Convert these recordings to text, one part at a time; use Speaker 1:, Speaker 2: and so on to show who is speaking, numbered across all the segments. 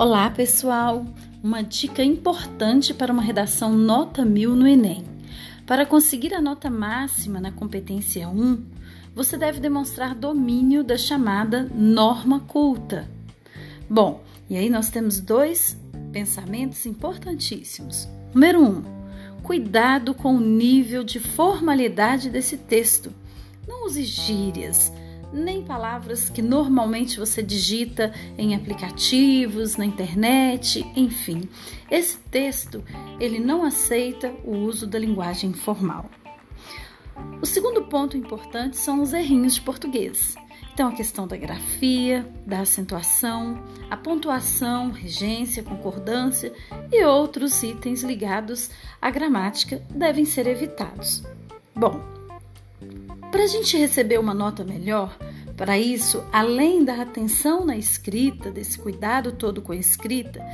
Speaker 1: Olá, pessoal! Uma dica importante para uma redação nota mil no Enem. Para conseguir a nota máxima na competência 1, você deve demonstrar domínio da chamada norma culta. Bom, e aí nós temos dois pensamentos importantíssimos. Número 1. Um, cuidado com o nível de formalidade desse texto. Não use gírias, nem palavras que normalmente você digita em aplicativos, na internet, enfim. Esse texto, ele não aceita o uso da linguagem formal. O segundo ponto importante são os errinhos de português. Então, a questão da grafia, da acentuação, a pontuação, regência, concordância e outros itens ligados à gramática devem ser evitados. Bom, para a gente receber uma nota melhor, para isso, além da atenção na escrita, desse cuidado todo com a escrita,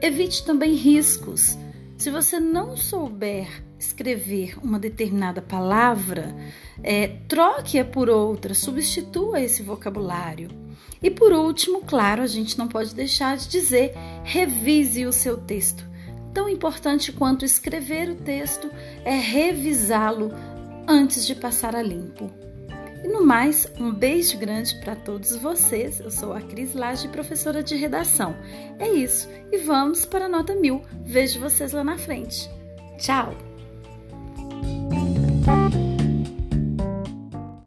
Speaker 1: evite também riscos. Se você não souber escrever uma determinada palavra, é, troque-a por outra, substitua esse vocabulário. E por último, claro, a gente não pode deixar de dizer: revise o seu texto. Tão importante quanto escrever o texto é revisá-lo antes de passar a limpo. E no mais, um beijo grande para todos vocês. Eu sou a Cris Lage, professora de redação. É isso, e vamos para a nota mil. Vejo vocês lá na frente. Tchau!